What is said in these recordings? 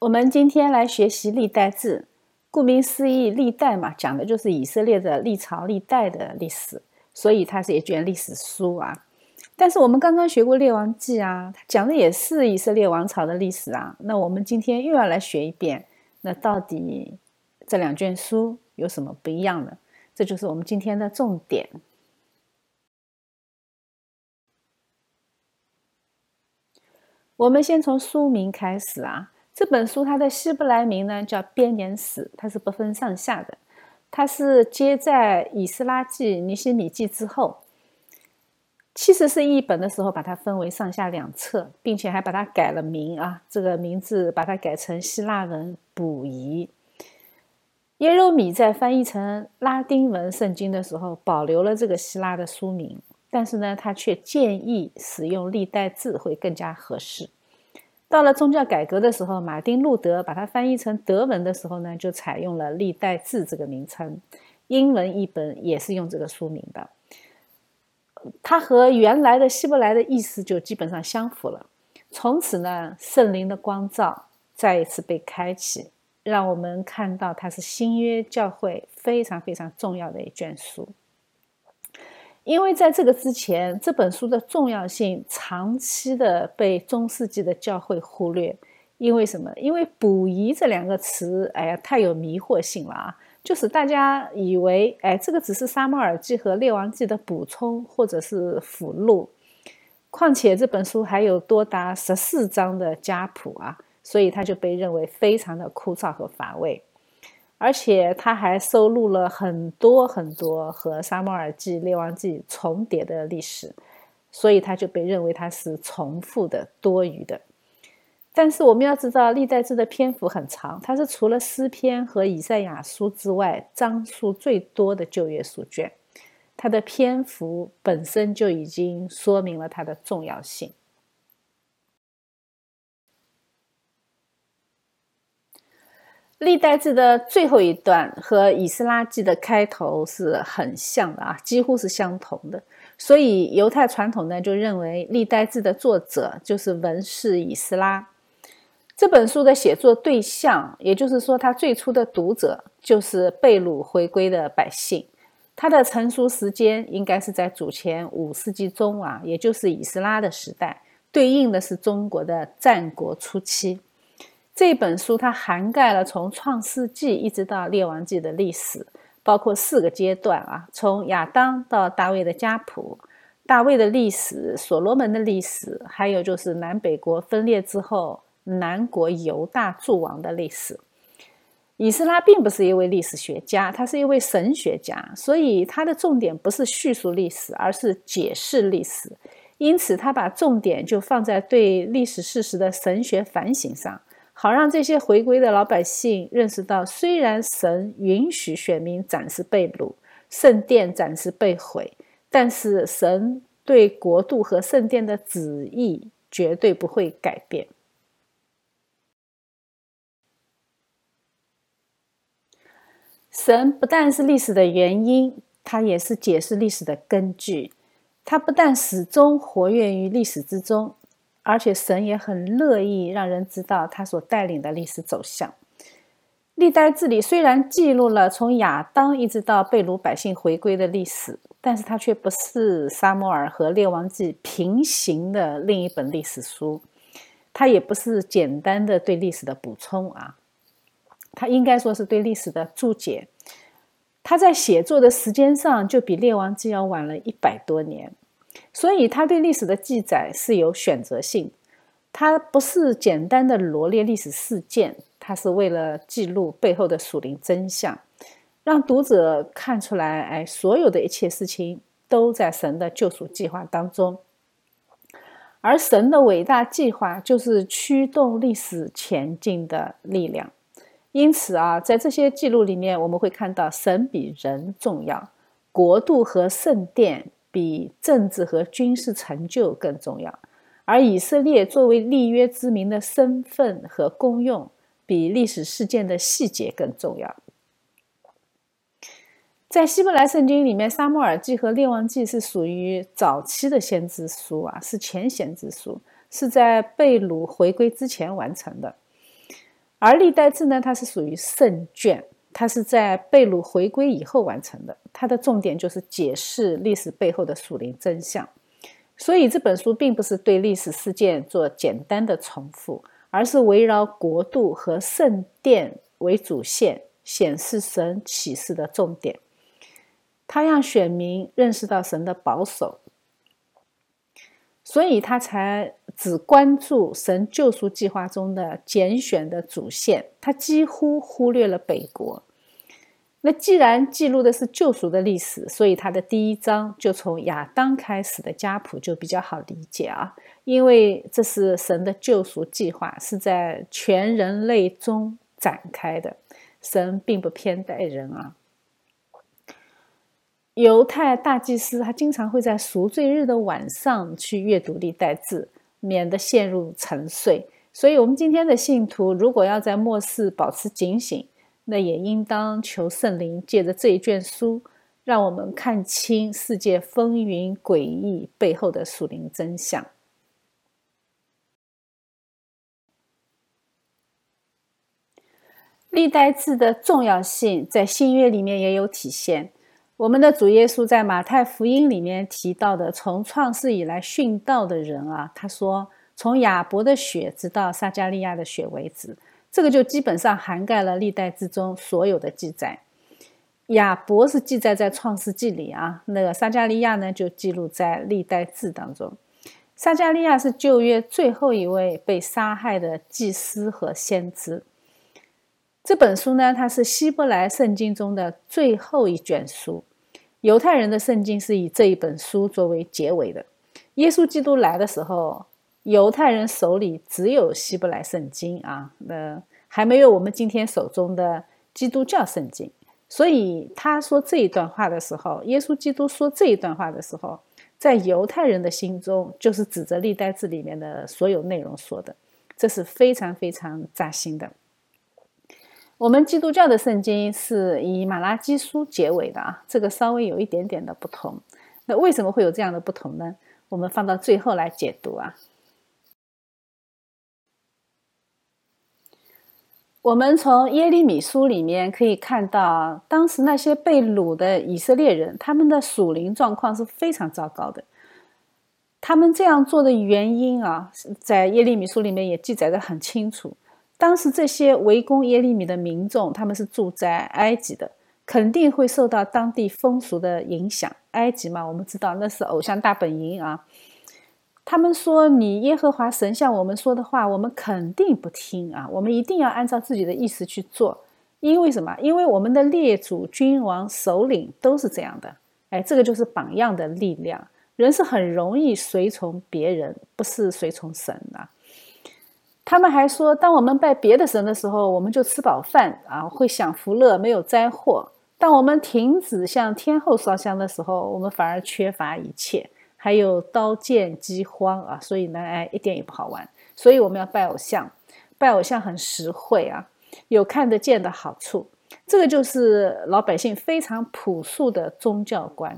我们今天来学习历代志。顾名思义，历代嘛，讲的就是以色列的历朝历代的历史，所以它是一卷历史书啊。但是我们刚刚学过列王记啊，讲的也是以色列王朝的历史啊。那我们今天又要来学一遍，那到底这两卷书有什么不一样呢？这就是我们今天的重点。我们先从书名开始啊。这本书它的希伯来名呢叫编年史，它是不分上下的，它是接在以斯拉记、尼希米记之后。七十是译本的时候，把它分为上下两册，并且还把它改了名啊，这个名字把它改成希腊文补遗。耶柔米在翻译成拉丁文圣经的时候，保留了这个希腊的书名，但是呢，他却建议使用历代字会更加合适。到了宗教改革的时候，马丁路德把它翻译成德文的时候呢，就采用了历代志这个名称。英文译本也是用这个书名的，它和原来的希伯来的意思就基本上相符了。从此呢，圣灵的光照再一次被开启，让我们看到它是新约教会非常非常重要的一卷书。因为在这个之前，这本书的重要性长期的被中世纪的教会忽略。因为什么？因为“补遗”这两个词，哎呀，太有迷惑性了啊！就是大家以为，哎，这个只是《撒母耳记》和《列王记》的补充或者是附录。况且这本书还有多达十四章的家谱啊，所以它就被认为非常的枯燥和乏味。而且他还收录了很多很多和《沙漠耳记》《列王记》重叠的历史，所以他就被认为他是重复的、多余的。但是我们要知道，《历代志》的篇幅很长，它是除了诗篇和以赛亚书之外，章数最多的旧约书卷。它的篇幅本身就已经说明了它的重要性。历代志的最后一段和以斯拉记的开头是很像的啊，几乎是相同的。所以犹太传统呢就认为历代志的作者就是文士以斯拉。这本书的写作对象，也就是说他最初的读者就是被掳回归的百姓。他的成书时间应该是在主前五世纪中啊，也就是以斯拉的时代，对应的是中国的战国初期。这本书它涵盖了从创世纪一直到列王纪的历史，包括四个阶段啊，从亚当到大卫的家谱，大卫的历史，所罗门的历史，还有就是南北国分裂之后，南国犹大诸王的历史。以斯拉并不是一位历史学家，他是一位神学家，所以他的重点不是叙述历史，而是解释历史。因此，他把重点就放在对历史事实的神学反省上。好让这些回归的老百姓认识到，虽然神允许选民暂时被掳，圣殿暂时被毁，但是神对国度和圣殿的旨意绝对不会改变。神不但是历史的原因，它也是解释历史的根据。它不但始终活跃于历史之中。而且神也很乐意让人知道他所带领的历史走向。历代志里虽然记录了从亚当一直到被掳百姓回归的历史，但是它却不是撒母耳和列王记平行的另一本历史书，它也不是简单的对历史的补充啊，它应该说是对历史的注解。它在写作的时间上就比列王记要晚了一百多年。所以，他对历史的记载是有选择性，他不是简单的罗列历史事件，他是为了记录背后的属灵真相，让读者看出来，哎，所有的一切事情都在神的救赎计划当中，而神的伟大计划就是驱动历史前进的力量。因此啊，在这些记录里面，我们会看到神比人重要，国度和圣殿。比政治和军事成就更重要，而以色列作为立约之民的身份和功用，比历史事件的细节更重要。在希伯来圣经里面，《撒母耳记》和《列王记》是属于早期的先知书啊，是前先知书，是在被掳回归之前完成的。而历代志呢，它是属于圣卷，它是在贝鲁回归以后完成的，它的重点就是解释历史背后的属灵真相。所以这本书并不是对历史事件做简单的重复，而是围绕国度和圣殿为主线，显示神启示的重点。他让选民认识到神的保守，所以他才只关注神救赎计划中的拣选的主线，他几乎忽略了北国。那既然记录的是救赎的历史，所以他的第一章就从亚当开始的家谱就比较好理解啊，因为这是神的救赎计划是在全人类中展开的，神并不偏待人啊。犹太大祭司他经常会在赎罪日的晚上去阅读历代志，免得陷入沉睡。所以，我们今天的信徒如果要在末世保持警醒。那也应当求圣灵借着这一卷书，让我们看清世界风云诡异背后的属灵真相。历代志的重要性在新约里面也有体现。我们的主耶稣在马太福音里面提到的，从创世以来殉道的人啊，他说，从亚伯的血直到撒加利亚的血为止。这个就基本上涵盖了历代之中所有的记载。亚伯是记载在创世纪里啊，那个撒加利亚呢就记录在历代志当中。撒加利亚是旧约最后一位被杀害的祭司和先知。这本书呢，它是希伯来圣经中的最后一卷书。犹太人的圣经是以这一本书作为结尾的。耶稣基督来的时候。犹太人手里只有希伯来圣经啊，那还没有我们今天手中的基督教圣经。所以他说这一段话的时候，耶稣基督说这一段话的时候，在犹太人的心中就是指着历代志里面的所有内容说的，这是非常非常扎心的。我们基督教的圣经是以马拉基书结尾的啊，这个稍微有一点点的不同。那为什么会有这样的不同呢？我们放到最后来解读啊。我们从耶利米书里面可以看到，当时那些被掳的以色列人，他们的属灵状况是非常糟糕的。他们这样做的原因啊，在耶利米书里面也记载的很清楚。当时这些围攻耶利米的民众，他们是住在埃及的，肯定会受到当地风俗的影响。埃及嘛，我们知道那是偶像大本营啊。他们说：“你耶和华神向我们说的话，我们肯定不听啊！我们一定要按照自己的意思去做，因为什么？因为我们的列祖、君王、首领都是这样的。哎，这个就是榜样的力量。人是很容易随从别人，不是随从神的。他们还说，当我们拜别的神的时候，我们就吃饱饭啊，会享福乐，没有灾祸；当我们停止向天后烧香的时候，我们反而缺乏一切。”还有刀剑饥荒啊，所以呢，哎，一点也不好玩。所以我们要拜偶像，拜偶像很实惠啊，有看得见的好处。这个就是老百姓非常朴素的宗教观。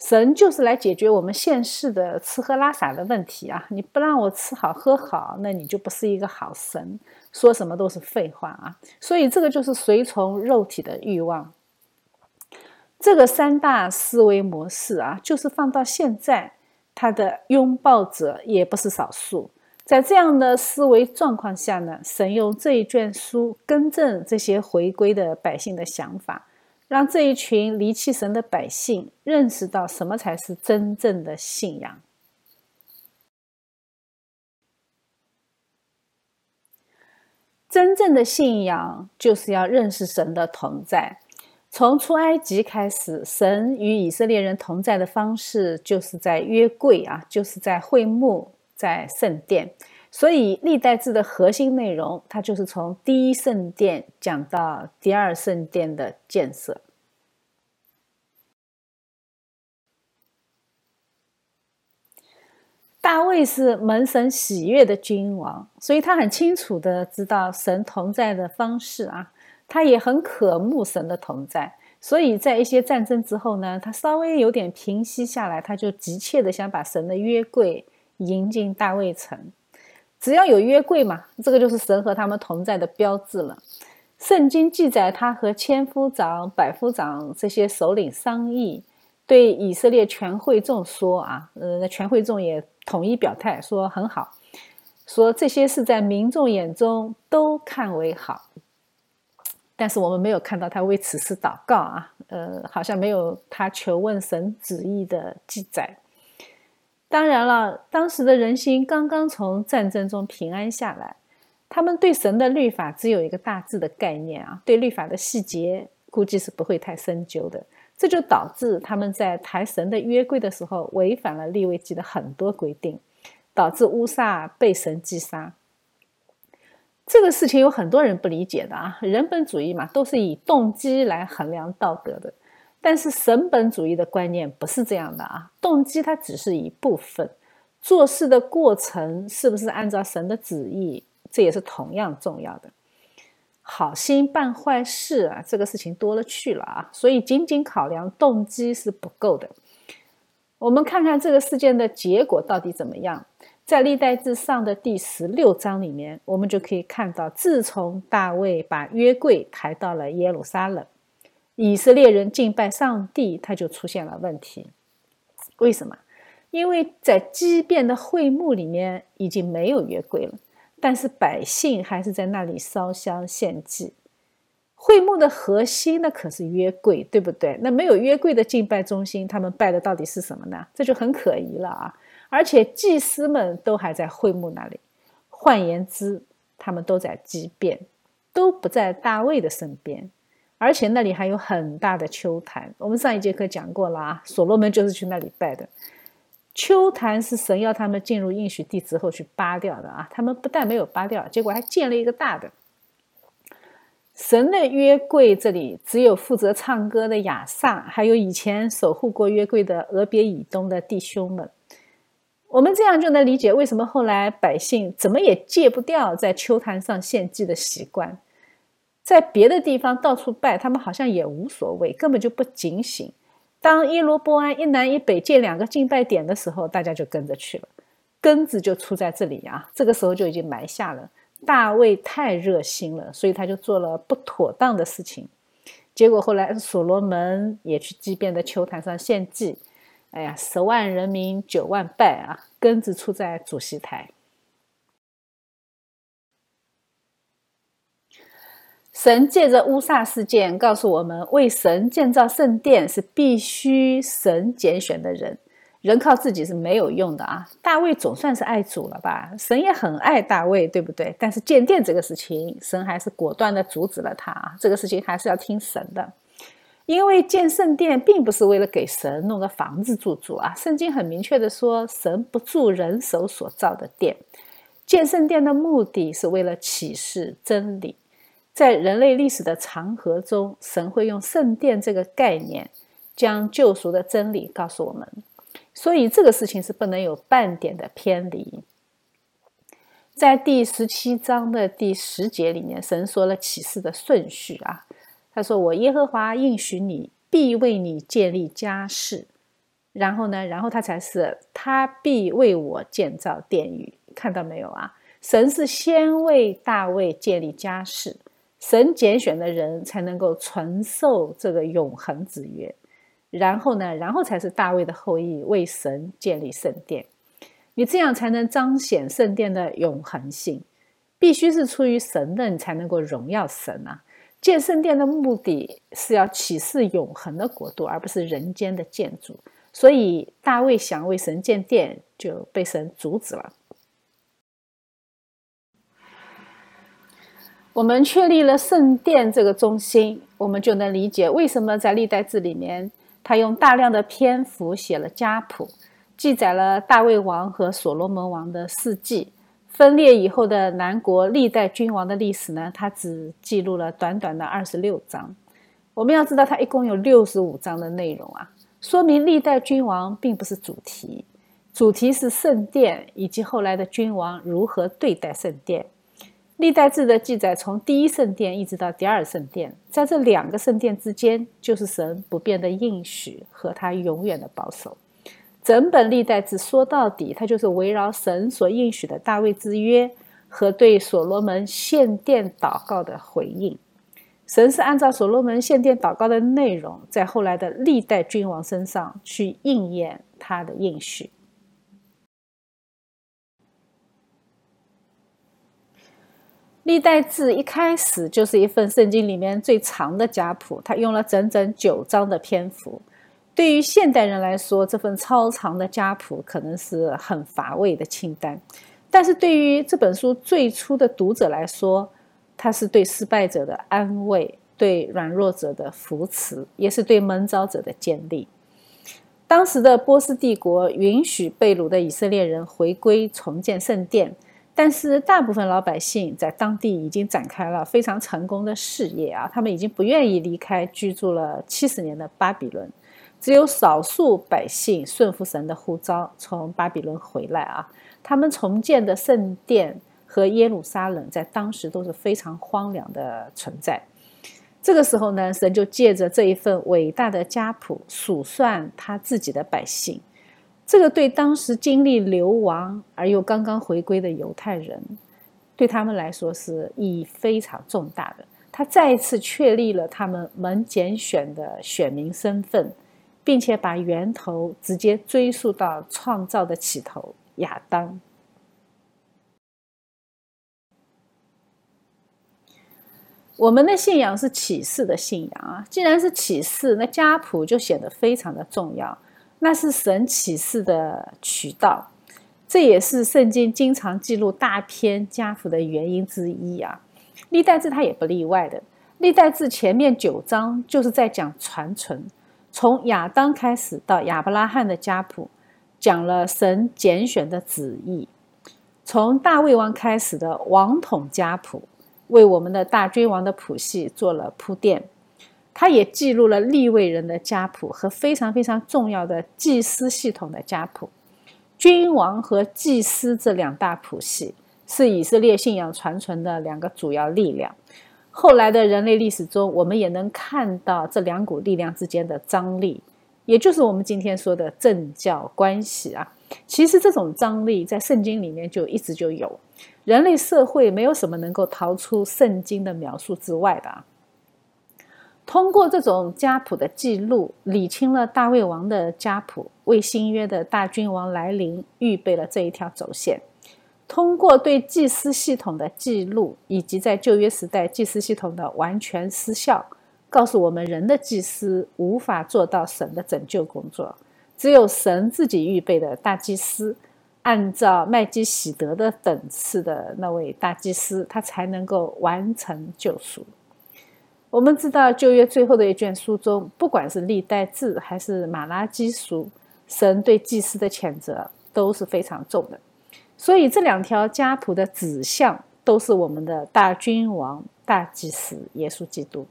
神就是来解决我们现世的吃喝拉撒的问题啊！你不让我吃好喝好，那你就不是一个好神。说什么都是废话啊！所以这个就是随从肉体的欲望。这个三大思维模式啊，就是放到现在，他的拥抱者也不是少数。在这样的思维状况下呢，神用这一卷书更正这些回归的百姓的想法，让这一群离弃神的百姓认识到什么才是真正的信仰。真正的信仰就是要认识神的同在。从出埃及开始，神与以色列人同在的方式，就是在约柜啊，就是在会幕，在圣殿。所以历代志的核心内容，它就是从第一圣殿讲到第二圣殿的建设。大卫是蒙神喜悦的君王，所以他很清楚的知道神同在的方式啊。他也很渴慕神的同在，所以在一些战争之后呢，他稍微有点平息下来，他就急切的想把神的约柜迎进大卫城。只要有约柜嘛，这个就是神和他们同在的标志了。圣经记载，他和千夫长、百夫长这些首领商议，对以色列全会众说：“啊，呃，全会众也统一表态，说很好，说这些是在民众眼中都看为好。但是我们没有看到他为此事祷告啊，呃，好像没有他求问神旨意的记载。当然了，当时的人心刚刚从战争中平安下来。”他们对神的律法只有一个大致的概念啊，对律法的细节估计是不会太深究的。这就导致他们在抬神的约柜的时候违反了利未记的很多规定，导致乌撒被神击杀。这个事情有很多人不理解的啊，人本主义嘛，都是以动机来衡量道德的，但是神本主义的观念不是这样的啊，动机它只是一部分，做事的过程是不是按照神的旨意？这也是同样重要的，好心办坏事啊，这个事情多了去了啊，所以仅仅考量动机是不够的。我们看看这个事件的结果到底怎么样，在历代志上的第十六章里面，我们就可以看到，自从大卫把约柜抬到了耶路撒冷，以色列人敬拜上帝，他就出现了问题。为什么？因为在畸变的会幕里面已经没有约柜了。但是百姓还是在那里烧香献祭。会幕的核心那可是约柜，对不对？那没有约柜的敬拜中心，他们拜的到底是什么呢？这就很可疑了啊！而且祭司们都还在会幕那里，换言之，他们都在畸变，都不在大卫的身边。而且那里还有很大的秋坛，我们上一节课讲过了啊，所罗门就是去那里拜的。秋坛是神要他们进入应许地之后去扒掉的啊！他们不但没有扒掉，结果还建了一个大的。神的约柜这里只有负责唱歌的亚萨，还有以前守护过约柜的俄别以东的弟兄们。我们这样就能理解为什么后来百姓怎么也戒不掉在秋坛上献祭的习惯，在别的地方到处拜，他们好像也无所谓，根本就不警醒。当耶罗波安一南一北建两个敬拜点的时候，大家就跟着去了，根子就出在这里啊。这个时候就已经埋下了。大卫太热心了，所以他就做了不妥当的事情。结果后来所罗门也去畸变的秋坛上献祭，哎呀，十万人民九万拜啊，根子出在主席台。神借着乌萨事件告诉我们，为神建造圣殿是必须神拣选的人，人靠自己是没有用的啊。大卫总算是爱主了吧？神也很爱大卫，对不对？但是建殿这个事情，神还是果断的阻止了他啊。这个事情还是要听神的，因为建圣殿并不是为了给神弄个房子住住啊。圣经很明确的说，神不住人手所造的殿，建圣殿的目的是为了启示真理。在人类历史的长河中，神会用圣殿这个概念，将救赎的真理告诉我们。所以这个事情是不能有半点的偏离。在第十七章的第十节里面，神说了启示的顺序啊。他说：“我耶和华应许你，必为你建立家室。”然后呢，然后他才是他必为我建造殿宇。看到没有啊？神是先为大卫建立家室。神拣选的人才能够传授这个永恒之约，然后呢，然后才是大卫的后裔为神建立圣殿。你这样才能彰显圣殿的永恒性，必须是出于神的，你才能够荣耀神啊！建圣殿的目的是要启示永恒的国度，而不是人间的建筑。所以大卫想为神建殿，就被神阻止了。我们确立了圣殿这个中心，我们就能理解为什么在历代志里面，他用大量的篇幅写了家谱，记载了大卫王和所罗门王的事迹。分裂以后的南国历代君王的历史呢，他只记录了短短的二十六章。我们要知道，它一共有六十五章的内容啊，说明历代君王并不是主题，主题是圣殿以及后来的君王如何对待圣殿。历代志的记载，从第一圣殿一直到第二圣殿，在这两个圣殿之间，就是神不变的应许和他永远的保守。整本历代志说到底，它就是围绕神所应许的大卫之约和对所罗门献殿祷告的回应。神是按照所罗门献殿祷告的内容，在后来的历代君王身上去应验他的应许。历代志一开始就是一份圣经里面最长的家谱，它用了整整九章的篇幅。对于现代人来说，这份超长的家谱可能是很乏味的清单；但是对于这本书最初的读者来说，它是对失败者的安慰，对软弱者的扶持，也是对蒙召者的建立。当时的波斯帝国允许被掳的以色列人回归重建圣殿。但是大部分老百姓在当地已经展开了非常成功的事业啊，他们已经不愿意离开居住了七十年的巴比伦，只有少数百姓顺服神的呼召从巴比伦回来啊。他们重建的圣殿和耶路撒冷在当时都是非常荒凉的存在。这个时候呢，神就借着这一份伟大的家谱数算他自己的百姓。这个对当时经历流亡而又刚刚回归的犹太人，对他们来说是意义非常重大的。他再一次确立了他们蒙拣选的选民身份，并且把源头直接追溯到创造的起头亚当。我们的信仰是启示的信仰啊，既然是启示，那家谱就显得非常的重要。那是神启示的渠道，这也是圣经经常记录大篇家谱的原因之一啊。历代志它也不例外的，历代志前面九章就是在讲传承，从亚当开始到亚伯拉罕的家谱，讲了神拣选的旨意；从大卫王开始的王统家谱，为我们的大君王的谱系做了铺垫。他也记录了立位人的家谱和非常非常重要的祭司系统的家谱。君王和祭司这两大谱系是以色列信仰传承的两个主要力量。后来的人类历史中，我们也能看到这两股力量之间的张力，也就是我们今天说的政教关系啊。其实这种张力在圣经里面就一直就有，人类社会没有什么能够逃出圣经的描述之外的啊。通过这种家谱的记录，理清了大卫王的家谱，为新约的大君王来临预备了这一条轴线。通过对祭司系统的记录，以及在旧约时代祭司系统的完全失效，告诉我们人的祭司无法做到神的拯救工作，只有神自己预备的大祭司，按照麦基喜德的等次的那位大祭司，他才能够完成救赎。我们知道旧约最后的一卷书中，不管是历代志还是马拉基书，神对祭司的谴责都是非常重的。所以这两条家谱的指向都是我们的大君王、大祭司耶稣基督。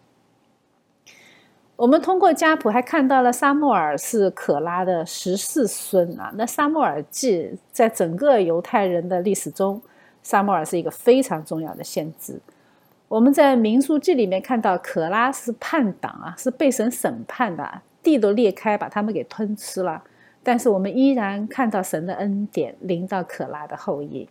我们通过家谱还看到了沙漠尔是可拉的十四孙啊。那沙漠尔记在整个犹太人的历史中，沙漠尔是一个非常重要的先知。我们在民数记里面看到，可拉是叛党啊，是被神审判的，地都裂开，把他们给吞吃了。但是我们依然看到神的恩典临到可拉的后裔。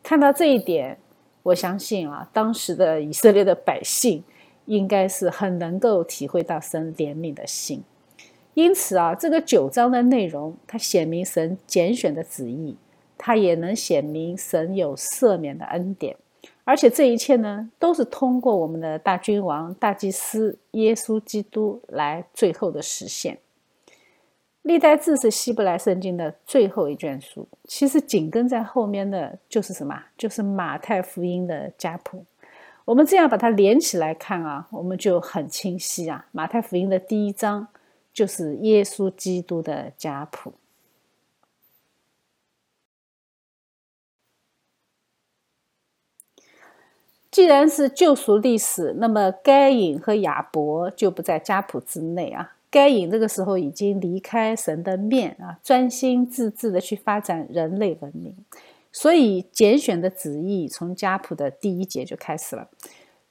看到这一点，我相信啊，当时的以色列的百姓应该是很能够体会到神怜悯的心。因此啊，这个九章的内容，它显明神拣选的旨意，它也能显明神有赦免的恩典。而且这一切呢，都是通过我们的大君王、大祭司耶稣基督来最后的实现。历代志是希伯来圣经的最后一卷书，其实紧跟在后面的就是什么？就是马太福音的家谱。我们这样把它连起来看啊，我们就很清晰啊。马太福音的第一章就是耶稣基督的家谱。既然是救赎历史，那么该隐和亚伯就不在家谱之内啊。该隐这个时候已经离开神的面啊，专心致志的去发展人类文明，所以拣选的旨意从家谱的第一节就开始了。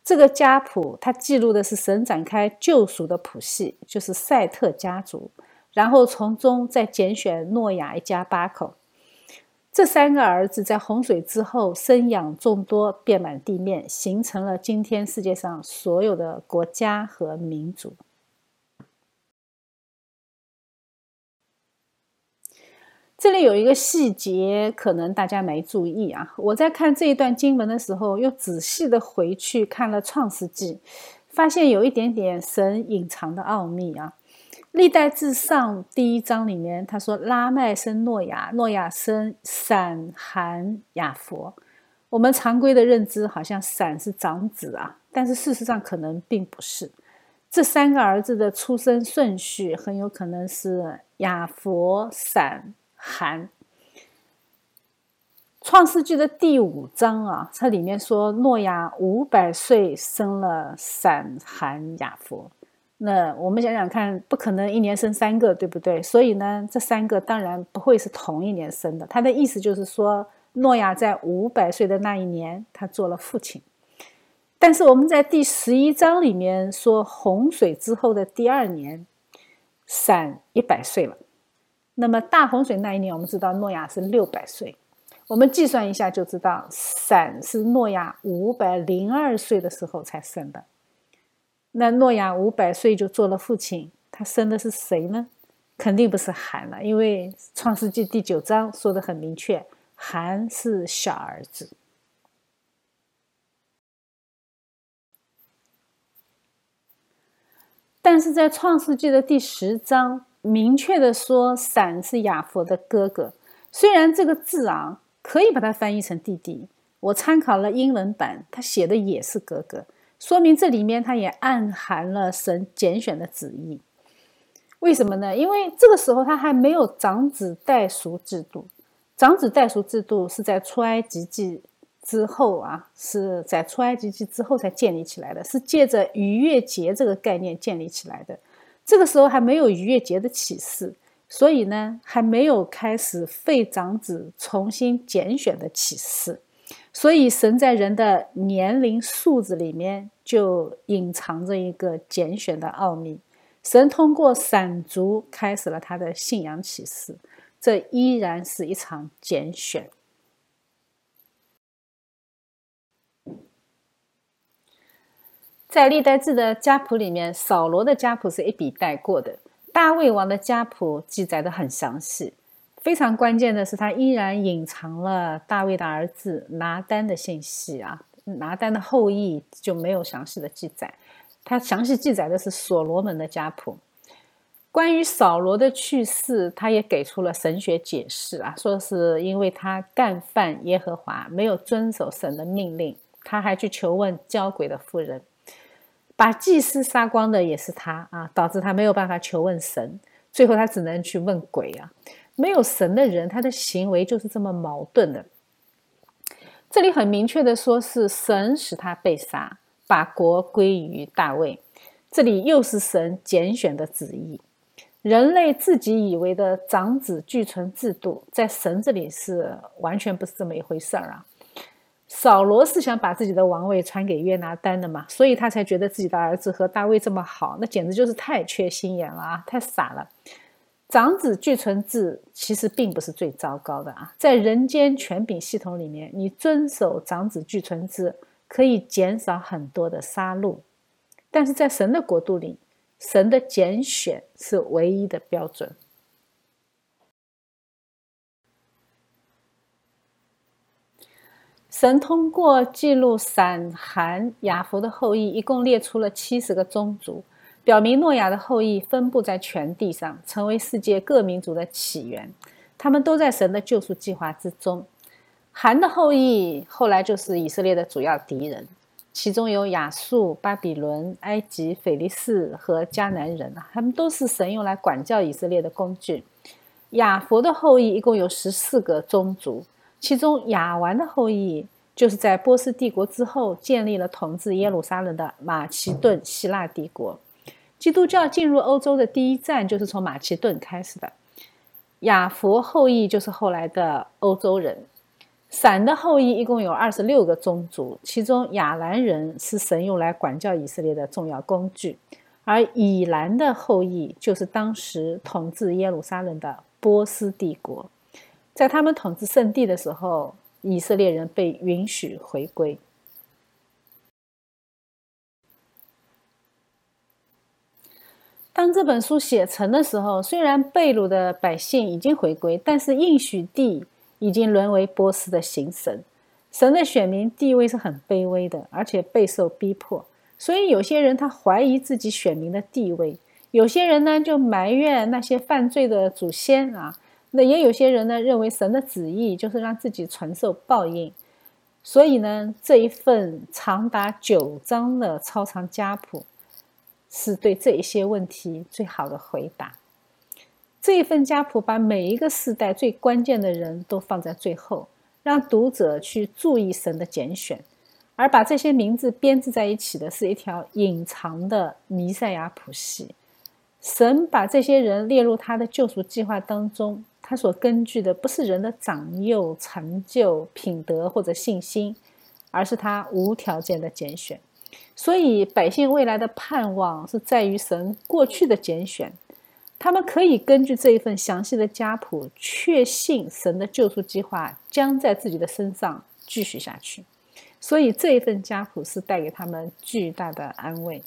这个家谱它记录的是神展开救赎的谱系，就是赛特家族，然后从中再拣选诺亚一家八口。这三个儿子在洪水之后生养众多，遍满地面，形成了今天世界上所有的国家和民族。这里有一个细节，可能大家没注意啊。我在看这一段经文的时候，又仔细的回去看了《创世纪》，发现有一点点神隐藏的奥秘啊。历代至上第一章里面，他说拉麦生诺亚，诺亚生闪、含、雅佛。我们常规的认知好像闪是长子啊，但是事实上可能并不是。这三个儿子的出生顺序很有可能是雅佛、闪、含。创世纪的第五章啊，它里面说诺亚五百岁生了闪、含、雅佛。那我们想想看，不可能一年生三个，对不对？所以呢，这三个当然不会是同一年生的。他的意思就是说，诺亚在五百岁的那一年，他做了父亲。但是我们在第十一章里面说，洪水之后的第二年，闪一百岁了。那么大洪水那一年，我们知道诺亚是六百岁。我们计算一下就知道，闪是诺亚五百零二岁的时候才生的。那诺亚五百岁就做了父亲，他生的是谁呢？肯定不是韩了，因为创世纪第九章说的很明确，韩是小儿子。但是在创世纪的第十章，明确的说闪是亚佛的哥哥。虽然这个字啊，可以把它翻译成弟弟，我参考了英文版，他写的也是哥哥。说明这里面它也暗含了神拣选的旨意，为什么呢？因为这个时候他还没有长子代赎制度，长子代赎制度是在出埃及记之后啊，是在出埃及记之后才建立起来的，是借着逾越节这个概念建立起来的。这个时候还没有逾越节的启示，所以呢，还没有开始废长子重新拣选的启示。所以，神在人的年龄数字里面就隐藏着一个拣选的奥秘。神通过闪族开始了他的信仰启示，这依然是一场拣选。在历代志的家谱里面，扫罗的家谱是一笔带过的，大卫王的家谱记载的很详细。非常关键的是，他依然隐藏了大卫的儿子拿丹的信息啊，拿丹的后裔就没有详细的记载。他详细记载的是所罗门的家谱。关于扫罗的去世，他也给出了神学解释啊，说是因为他干犯耶和华，没有遵守神的命令。他还去求问交鬼的妇人，把祭司杀光的也是他啊，导致他没有办法求问神，最后他只能去问鬼啊。没有神的人，他的行为就是这么矛盾的。这里很明确的说，是神使他被杀，把国归于大卫。这里又是神拣选的旨意。人类自己以为的长子俱存制度，在神这里是完全不是这么一回事儿啊。扫罗是想把自己的王位传给约拿丹的嘛，所以他才觉得自己的儿子和大卫这么好，那简直就是太缺心眼了啊，太傻了。长子俱存制其实并不是最糟糕的啊，在人间权柄系统里面，你遵守长子俱存制可以减少很多的杀戮，但是在神的国度里，神的拣选是唯一的标准。神通过记录闪、含、雅弗的后裔，一共列出了七十个宗族。表明诺亚的后裔分布在全地上，成为世界各民族的起源。他们都在神的救赎计划之中。韩的后裔后来就是以色列的主要敌人，其中有亚述、巴比伦、埃及、腓力斯和迦南人，他们都是神用来管教以色列的工具。亚佛的后裔一共有十四个宗族，其中亚完的后裔就是在波斯帝国之后建立了统治耶路撒冷的马其顿希腊帝国。基督教进入欧洲的第一站就是从马其顿开始的。亚佛后裔就是后来的欧洲人。闪的后裔一共有二十六个宗族，其中亚兰人是神用来管教以色列的重要工具。而以兰的后裔就是当时统治耶路撒冷的波斯帝国。在他们统治圣地的时候，以色列人被允许回归。当这本书写成的时候，虽然贝鲁的百姓已经回归，但是应许地已经沦为波斯的行神。神的选民地位是很卑微的，而且备受逼迫。所以有些人他怀疑自己选民的地位，有些人呢就埋怨那些犯罪的祖先啊。那也有些人呢认为神的旨意就是让自己承受报应。所以呢，这一份长达九章的超长家谱。是对这一些问题最好的回答。这一份家谱把每一个时代最关键的人都放在最后，让读者去注意神的拣选，而把这些名字编织在一起的是一条隐藏的弥赛亚谱系。神把这些人列入他的救赎计划当中，他所根据的不是人的长幼、成就、品德或者信心，而是他无条件的拣选。所以，百姓未来的盼望是在于神过去的拣选，他们可以根据这一份详细的家谱，确信神的救赎计划将在自己的身上继续下去。所以，这一份家谱是带给他们巨大的安慰。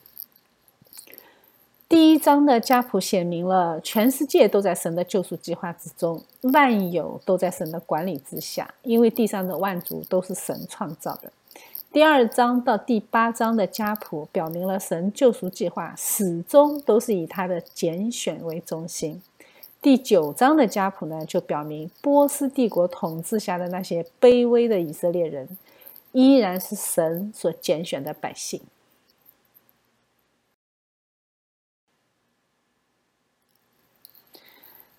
第一章的家谱写明了，全世界都在神的救赎计划之中，万有都在神的管理之下，因为地上的万族都是神创造的。第二章到第八章的家谱表明了神救赎计划始终都是以他的拣选为中心。第九章的家谱呢，就表明波斯帝国统治下的那些卑微的以色列人，依然是神所拣选的百姓。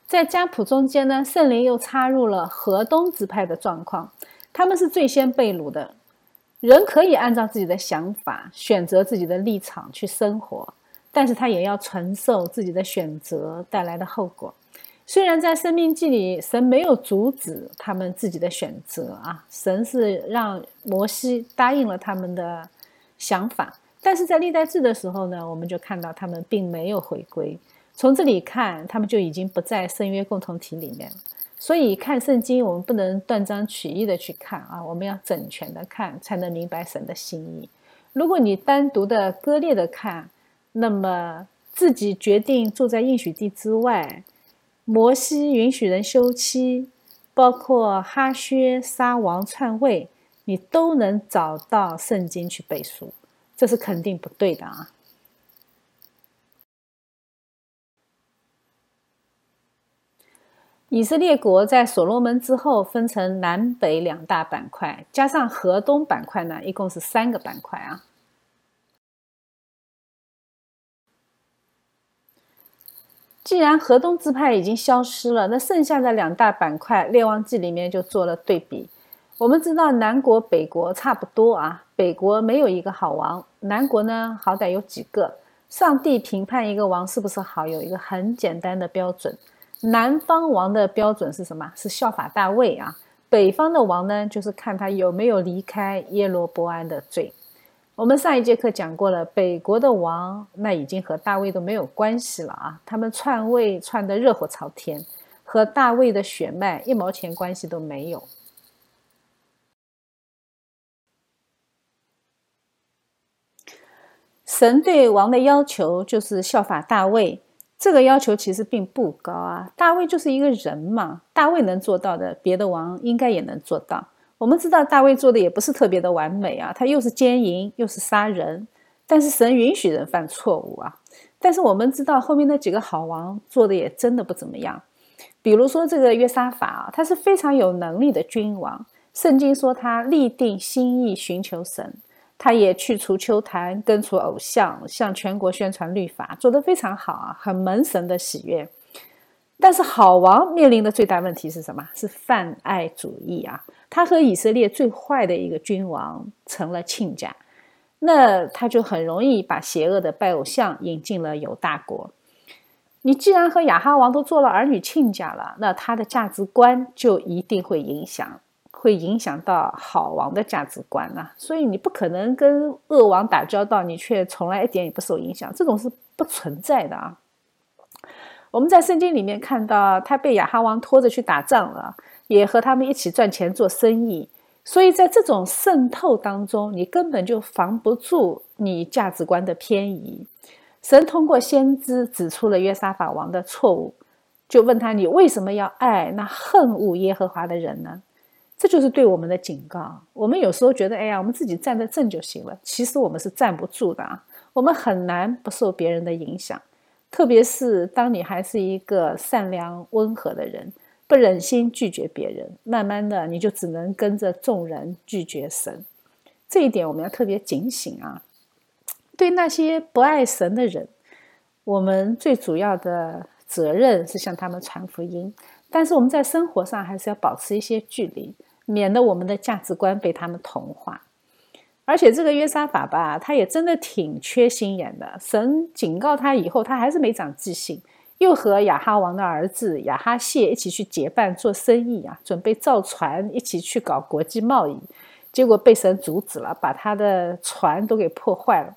在家谱中间呢，圣灵又插入了河东支派的状况，他们是最先被掳的。人可以按照自己的想法选择自己的立场去生活，但是他也要承受自己的选择带来的后果。虽然在生命记里，神没有阻止他们自己的选择啊，神是让摩西答应了他们的想法，但是在历代志的时候呢，我们就看到他们并没有回归。从这里看，他们就已经不在圣约共同体里面了。所以看圣经，我们不能断章取义的去看啊，我们要整全的看，才能明白神的心意。如果你单独的割裂的看，那么自己决定住在应许地之外，摩西允许人休妻，包括哈薛杀王篡位，你都能找到圣经去背书，这是肯定不对的啊。以色列国在所罗门之后分成南北两大板块，加上河东板块呢，一共是三个板块啊。既然河东支派已经消失了，那剩下的两大板块，《列王记》里面就做了对比。我们知道南国、北国差不多啊，北国没有一个好王，南国呢好歹有几个。上帝评判一个王是不是好，有一个很简单的标准。南方王的标准是什么？是效法大卫啊。北方的王呢，就是看他有没有离开耶罗波安的罪。我们上一节课讲过了，北国的王那已经和大卫都没有关系了啊。他们篡位篡得热火朝天，和大卫的血脉一毛钱关系都没有。神对王的要求就是效法大卫。这个要求其实并不高啊，大卫就是一个人嘛，大卫能做到的，别的王应该也能做到。我们知道大卫做的也不是特别的完美啊，他又是奸淫又是杀人，但是神允许人犯错误啊。但是我们知道后面那几个好王做的也真的不怎么样，比如说这个约沙法啊，他是非常有能力的君王，圣经说他立定心意寻求神。他也去除秋坛，根除偶像，向全国宣传律法，做得非常好啊，很门神的喜悦。但是好王面临的最大问题是什么？是泛爱主义啊！他和以色列最坏的一个君王成了亲家，那他就很容易把邪恶的拜偶像引进了犹大国。你既然和亚哈王都做了儿女亲家了，那他的价值观就一定会影响。会影响到好王的价值观呐，所以你不可能跟恶王打交道，你却从来一点也不受影响，这种是不存在的啊。我们在圣经里面看到，他被亚哈王拖着去打仗了，也和他们一起赚钱做生意。所以在这种渗透当中，你根本就防不住你价值观的偏移。神通过先知指出了约沙法王的错误，就问他：“你为什么要爱那恨恶耶和华的人呢？”这就是对我们的警告。我们有时候觉得：“哎呀，我们自己站得正就行了。”其实我们是站不住的啊！我们很难不受别人的影响，特别是当你还是一个善良温和的人。不忍心拒绝别人，慢慢的你就只能跟着众人拒绝神。这一点我们要特别警醒啊！对那些不爱神的人，我们最主要的责任是向他们传福音。但是我们在生活上还是要保持一些距离，免得我们的价值观被他们同化。而且这个约沙法吧，他也真的挺缺心眼的。神警告他以后，他还是没长记性。又和亚哈王的儿子亚哈谢一起去结伴做生意啊，准备造船一起去搞国际贸易，结果被神阻止了，把他的船都给破坏了。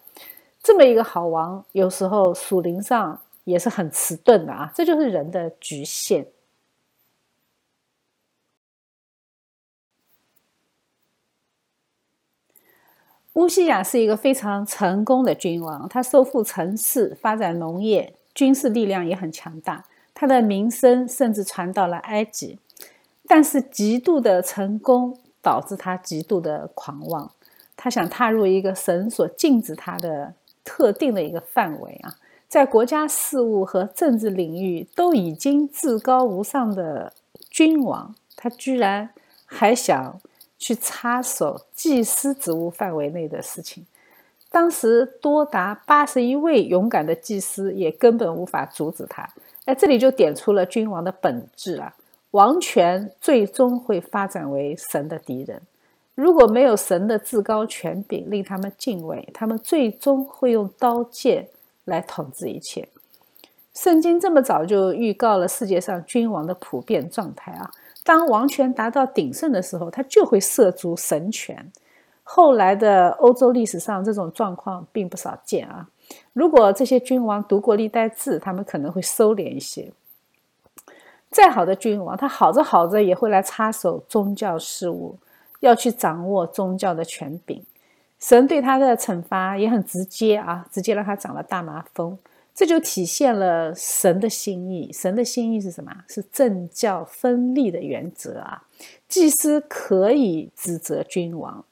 这么一个好王，有时候属灵上也是很迟钝的啊，这就是人的局限。乌西亚是一个非常成功的君王，他收复城市，发展农业。军事力量也很强大，他的名声甚至传到了埃及。但是，极度的成功导致他极度的狂妄。他想踏入一个神所禁止他的特定的一个范围啊，在国家事务和政治领域都已经至高无上的君王，他居然还想去插手祭司职务范围内的事情。当时多达八十一位勇敢的祭司也根本无法阻止他。哎，这里就点出了君王的本质啊！王权最终会发展为神的敌人。如果没有神的至高权柄令他们敬畏，他们最终会用刀剑来统治一切。圣经这么早就预告了世界上君王的普遍状态啊！当王权达到鼎盛的时候，他就会涉足神权。后来的欧洲历史上，这种状况并不少见啊。如果这些君王读过历代志，他们可能会收敛一些。再好的君王，他好着好着也会来插手宗教事务，要去掌握宗教的权柄。神对他的惩罚也很直接啊，直接让他长了大麻风。这就体现了神的心意。神的心意是什么？是政教分立的原则啊。祭司可以指责君王。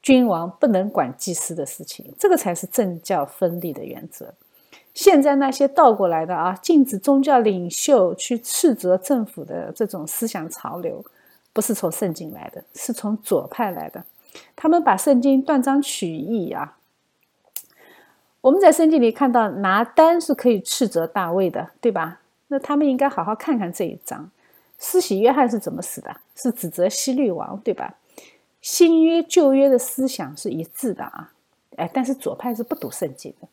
君王不能管祭司的事情，这个才是政教分立的原则。现在那些倒过来的啊，禁止宗教领袖去斥责政府的这种思想潮流，不是从圣经来的，是从左派来的。他们把圣经断章取义啊。我们在圣经里看到拿单是可以斥责大卫的，对吧？那他们应该好好看看这一章。施洗约翰是怎么死的？是指责希律王，对吧？新约旧约的思想是一致的啊，哎，但是左派是不读圣经的。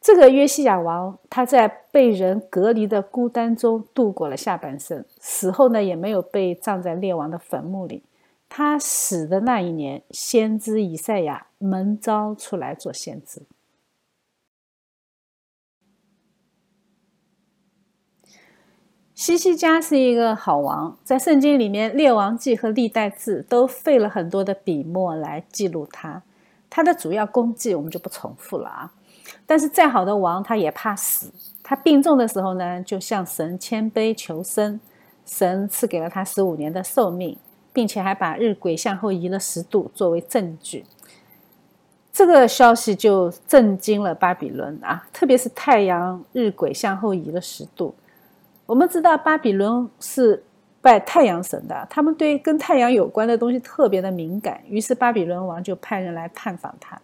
这个约西亚王他在被人隔离的孤单中度过了下半生，死后呢也没有被葬在列王的坟墓里。他死的那一年，先知以赛亚蒙召出来做先知。西西家是一个好王，在圣经里面，《列王记》和《历代志》都费了很多的笔墨来记录他。他的主要功绩我们就不重复了啊。但是再好的王，他也怕死。他病重的时候呢，就向神谦卑求生，神赐给了他十五年的寿命，并且还把日晷向后移了十度作为证据。这个消息就震惊了巴比伦啊，特别是太阳日晷向后移了十度。我们知道巴比伦是拜太阳神的，他们对跟太阳有关的东西特别的敏感，于是巴比伦王就派人来探访他。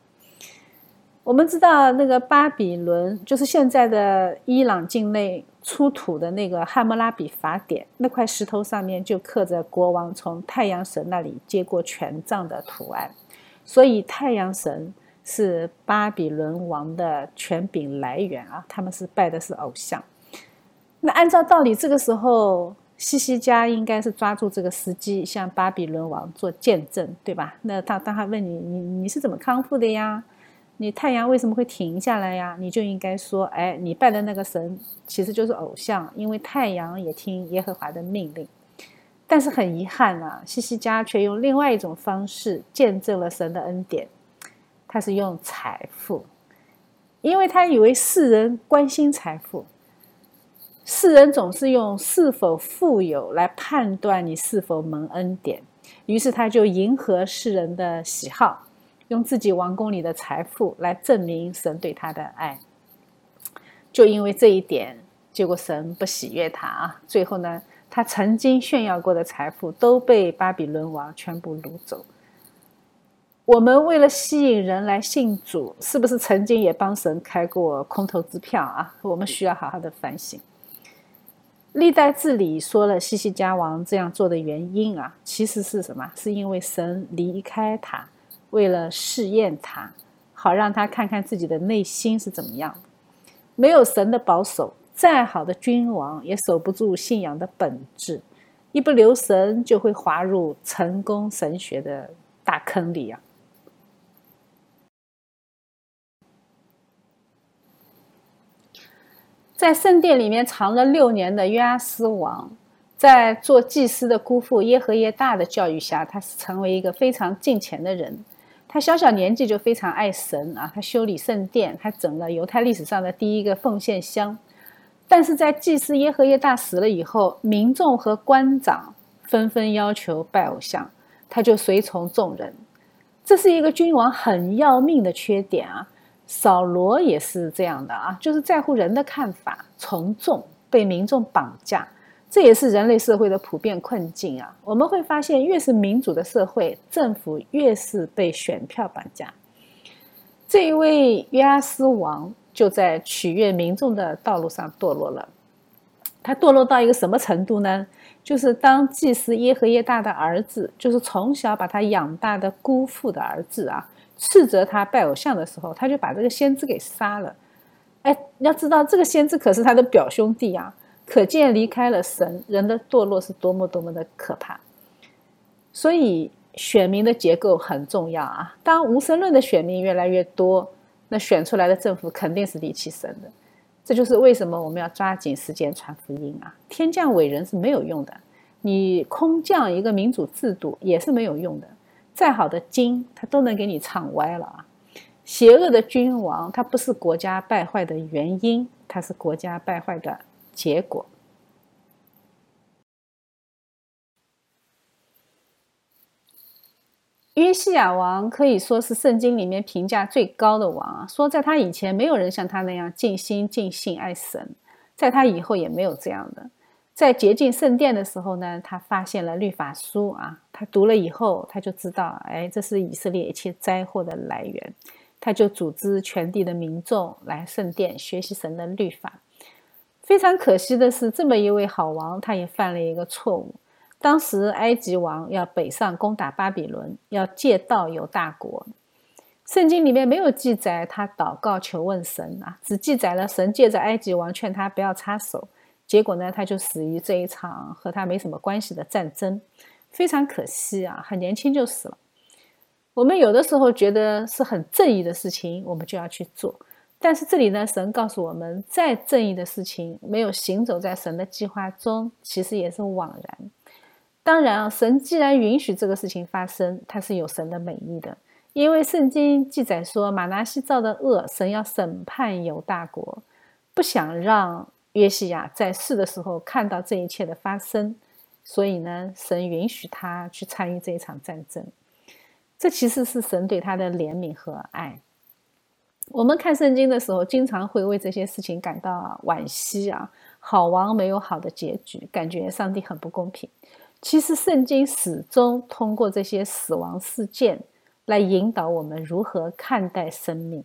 我们知道那个巴比伦就是现在的伊朗境内出土的那个汉谟拉比法典，那块石头上面就刻着国王从太阳神那里接过权杖的图案，所以太阳神是巴比伦王的权柄来源啊，他们是拜的是偶像。那按照道理，这个时候西西家应该是抓住这个时机向巴比伦王做见证，对吧？那他当他问你，你你是怎么康复的呀？你太阳为什么会停下来呀？你就应该说，哎，你拜的那个神其实就是偶像，因为太阳也听耶和华的命令。但是很遗憾啊，西西家却用另外一种方式见证了神的恩典，他是用财富，因为他以为世人关心财富，世人总是用是否富有来判断你是否蒙恩典，于是他就迎合世人的喜好。用自己王宫里的财富来证明神对他的爱，就因为这一点，结果神不喜悦他啊！最后呢，他曾经炫耀过的财富都被巴比伦王全部掳走。我们为了吸引人来信主，是不是曾经也帮神开过空头支票啊？我们需要好好的反省。历代治理说了西西家王这样做的原因啊，其实是什么？是因为神离开他。为了试验他，好让他看看自己的内心是怎么样。没有神的保守，再好的君王也守不住信仰的本质。一不留神，就会滑入成功神学的大坑里啊。在圣殿里面藏了六年的约阿斯王，在做祭司的姑父耶和耶大的教育下，他是成为一个非常敬虔的人。他小小年纪就非常爱神啊！他修理圣殿，他整了犹太历史上的第一个奉献箱。但是在祭司耶和耶大死了以后，民众和官长纷纷要求拜偶像，他就随从众人。这是一个君王很要命的缺点啊！扫罗也是这样的啊，就是在乎人的看法，从众，被民众绑架。这也是人类社会的普遍困境啊！我们会发现，越是民主的社会，政府越是被选票绑架。这一位约阿斯王就在取悦民众的道路上堕落了。他堕落到一个什么程度呢？就是当祭司耶和耶大的儿子，就是从小把他养大的姑父的儿子啊，斥责他拜偶像的时候，他就把这个先知给杀了。哎，要知道这个先知可是他的表兄弟啊！可见离开了神，人的堕落是多么多么的可怕。所以选民的结构很重要啊。当无神论的选民越来越多，那选出来的政府肯定是离弃神的。这就是为什么我们要抓紧时间传福音啊！天降伟人是没有用的，你空降一个民主制度也是没有用的。再好的经，他都能给你唱歪了啊！邪恶的君王，他不是国家败坏的原因，他是国家败坏的。结果，约西亚王可以说是圣经里面评价最高的王啊。说在他以前，没有人像他那样尽心尽性爱神；在他以后，也没有这样的。在洁净圣殿的时候呢，他发现了律法书啊，他读了以后，他就知道，哎，这是以色列一切灾祸的来源。他就组织全地的民众来圣殿学习神的律法。非常可惜的是，这么一位好王，他也犯了一个错误。当时埃及王要北上攻打巴比伦，要借道有大国。圣经里面没有记载他祷告求问神啊，只记载了神借着埃及王劝他不要插手。结果呢，他就死于这一场和他没什么关系的战争。非常可惜啊，很年轻就死了。我们有的时候觉得是很正义的事情，我们就要去做。但是这里呢，神告诉我们，再正义的事情没有行走在神的计划中，其实也是枉然。当然啊，神既然允许这个事情发生，它是有神的美意的。因为圣经记载说，马拿西造的恶，神要审判犹大国，不想让约西亚在世的时候看到这一切的发生，所以呢，神允许他去参与这一场战争。这其实是神对他的怜悯和爱。我们看圣经的时候，经常会为这些事情感到惋惜啊！好王没有好的结局，感觉上帝很不公平。其实，圣经始终通过这些死亡事件来引导我们如何看待生命。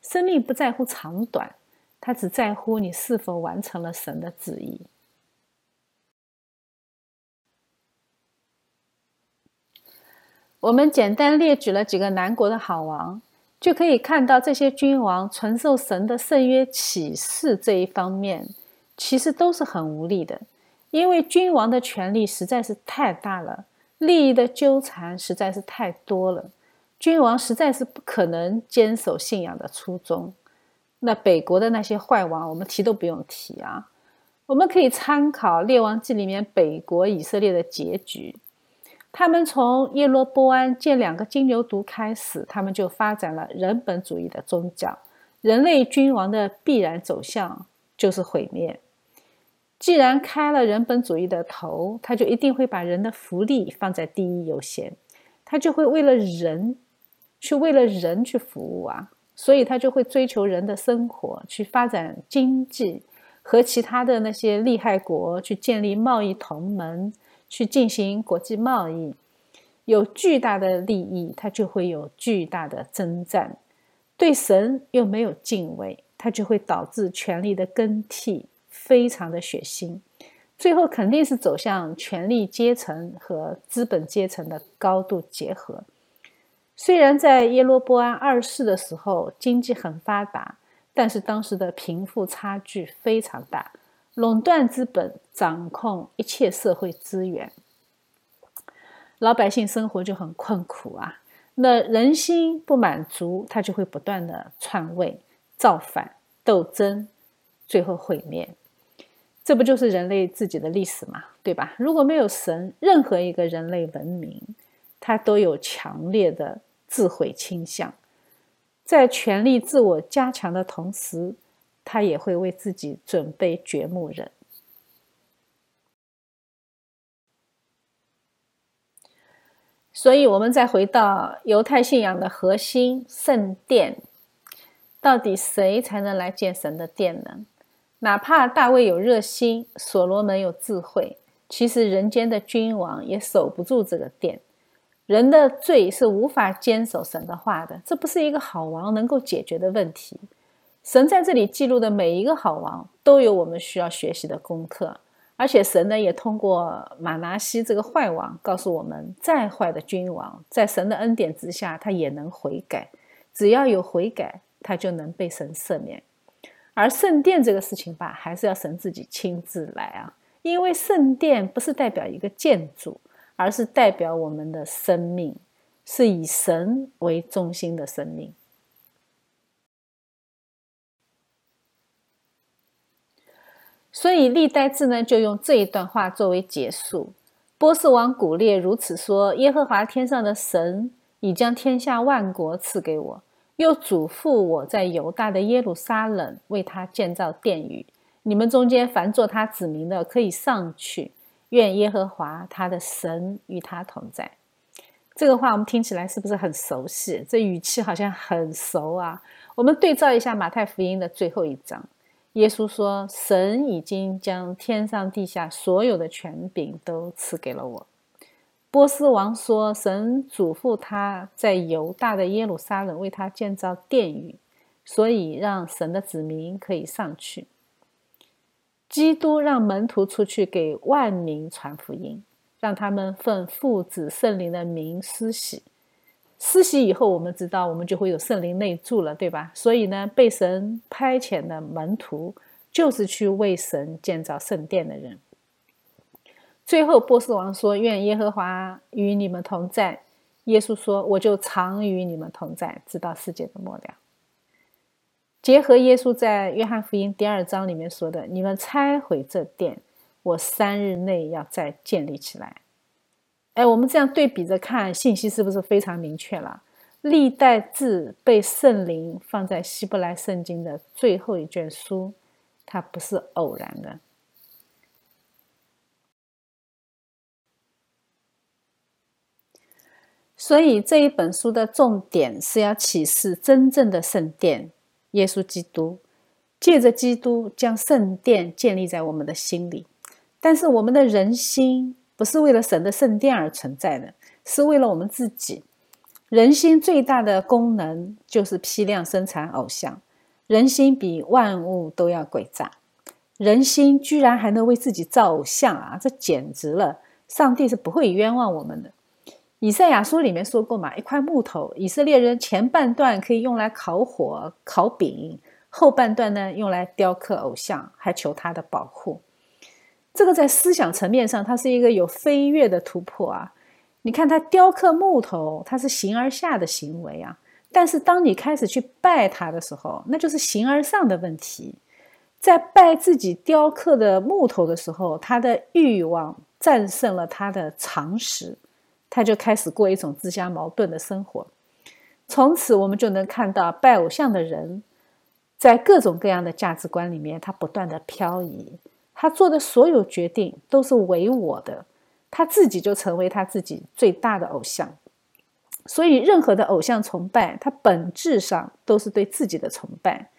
生命不在乎长短，他只在乎你是否完成了神的旨意。我们简单列举了几个南国的好王。就可以看到这些君王传授神的圣约启示这一方面，其实都是很无力的，因为君王的权力实在是太大了，利益的纠缠实在是太多了。君王实在是不可能坚守信仰的初衷。那北国的那些坏王，我们提都不用提啊。我们可以参考《列王记》里面北国以色列的结局。他们从耶罗波安建两个金牛犊开始，他们就发展了人本主义的宗教。人类君王的必然走向就是毁灭。既然开了人本主义的头，他就一定会把人的福利放在第一优先，他就会为了人去为了人去服务啊，所以他就会追求人的生活，去发展经济，和其他的那些利害国去建立贸易同盟。去进行国际贸易，有巨大的利益，他就会有巨大的征战；对神又没有敬畏，他就会导致权力的更替非常的血腥，最后肯定是走向权力阶层和资本阶层的高度结合。虽然在耶罗波安二世的时候经济很发达，但是当时的贫富差距非常大。垄断资本，掌控一切社会资源，老百姓生活就很困苦啊。那人心不满足，他就会不断的篡位、造反、斗争，最后毁灭。这不就是人类自己的历史吗？对吧？如果没有神，任何一个人类文明，他都有强烈的自毁倾向，在权力自我加强的同时。他也会为自己准备掘墓人，所以，我们再回到犹太信仰的核心——圣殿，到底谁才能来建神的殿呢？哪怕大卫有热心，所罗门有智慧，其实人间的君王也守不住这个殿。人的罪是无法坚守神的话的，这不是一个好王能够解决的问题。神在这里记录的每一个好王都有我们需要学习的功课，而且神呢也通过马拿西这个坏王告诉我们，再坏的君王在神的恩典之下，他也能悔改，只要有悔改，他就能被神赦免。而圣殿这个事情吧，还是要神自己亲自来啊，因为圣殿不是代表一个建筑，而是代表我们的生命，是以神为中心的生命。所以历代志呢，就用这一段话作为结束。波斯王古列如此说：“耶和华天上的神已将天下万国赐给我，又嘱咐我在犹大的耶路撒冷为他建造殿宇。你们中间凡做他子民的，可以上去。愿耶和华他的神与他同在。”这个话我们听起来是不是很熟悉？这语气好像很熟啊！我们对照一下马太福音的最后一章。耶稣说：“神已经将天上地下所有的权柄都赐给了我。”波斯王说：“神嘱咐他在犹大的耶路撒冷为他建造殿宇，所以让神的子民可以上去。”基督让门徒出去给万民传福音，让他们奉父子圣灵的名施洗。施洗以后，我们知道我们就会有圣灵内住了，对吧？所以呢，被神派遣的门徒就是去为神建造圣殿的人。最后，波斯王说：“愿耶和华与你们同在。”耶稣说：“我就常与你们同在，直到世界的末了。”结合耶稣在约翰福音第二章里面说的：“你们拆毁这殿，我三日内要再建立起来。”哎，我们这样对比着看，信息是不是非常明确了？历代志被圣灵放在希伯来圣经的最后一卷书，它不是偶然的。所以这一本书的重点是要启示真正的圣殿——耶稣基督，借着基督将圣殿建立在我们的心里。但是我们的人心。不是为了神的圣殿而存在的，是为了我们自己。人心最大的功能就是批量生产偶像。人心比万物都要诡诈，人心居然还能为自己造偶像啊！这简直了！上帝是不会冤枉我们的。以赛亚书里面说过嘛，一块木头，以色列人前半段可以用来烤火烤饼，后半段呢用来雕刻偶像，还求他的保护。这个在思想层面上，它是一个有飞跃的突破啊！你看他雕刻木头，它是形而下的行为啊。但是当你开始去拜他的时候，那就是形而上的问题。在拜自己雕刻的木头的时候，他的欲望战胜了他的常识，他就开始过一种自相矛盾的生活。从此，我们就能看到拜偶像的人，在各种各样的价值观里面，他不断的漂移。他做的所有决定都是唯我的，他自己就成为他自己最大的偶像。所以，任何的偶像崇拜，它本质上都是对自己的崇拜。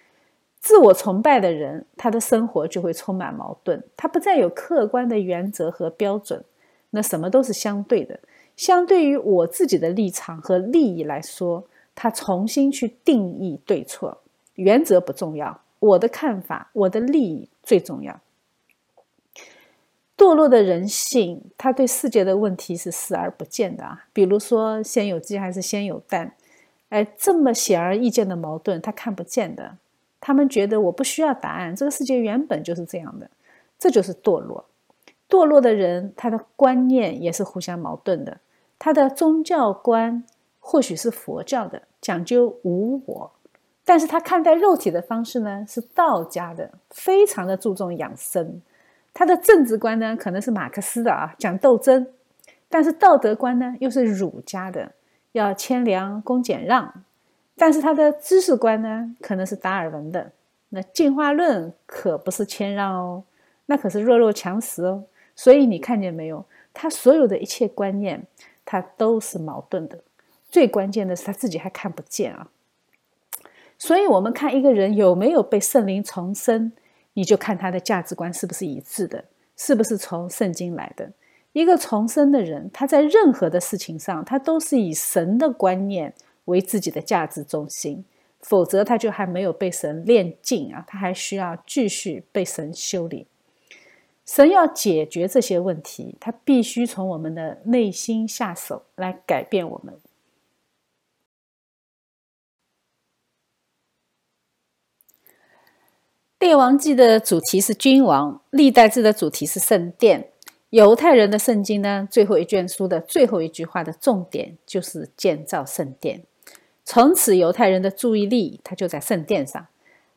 自我崇拜的人，他的生活就会充满矛盾。他不再有客观的原则和标准，那什么都是相对的。相对于我自己的立场和利益来说，他重新去定义对错。原则不重要，我的看法，我的利益最重要。堕落的人性，他对世界的问题是视而不见的啊。比如说，先有鸡还是先有蛋？哎，这么显而易见的矛盾，他看不见的。他们觉得我不需要答案，这个世界原本就是这样的，这就是堕落。堕落的人，他的观念也是互相矛盾的。他的宗教观或许是佛教的，讲究无我，但是他看待肉体的方式呢，是道家的，非常的注重养生。他的政治观呢，可能是马克思的啊，讲斗争；但是道德观呢，又是儒家的，要谦良恭俭让。但是他的知识观呢，可能是达尔文的。那进化论可不是谦让哦，那可是弱肉强食哦。所以你看见没有？他所有的一切观念，他都是矛盾的。最关键的是他自己还看不见啊。所以，我们看一个人有没有被圣灵重生，你就看他的价值观是不是一致的，是不是从圣经来的。一个重生的人，他在任何的事情上，他都是以神的观念。为自己的价值中心，否则他就还没有被神炼尽啊！他还需要继续被神修理。神要解决这些问题，他必须从我们的内心下手来改变我们。列王记的主题是君王，历代志的主题是圣殿。犹太人的圣经呢，最后一卷书的最后一句话的重点就是建造圣殿。从此，犹太人的注意力他就在圣殿上，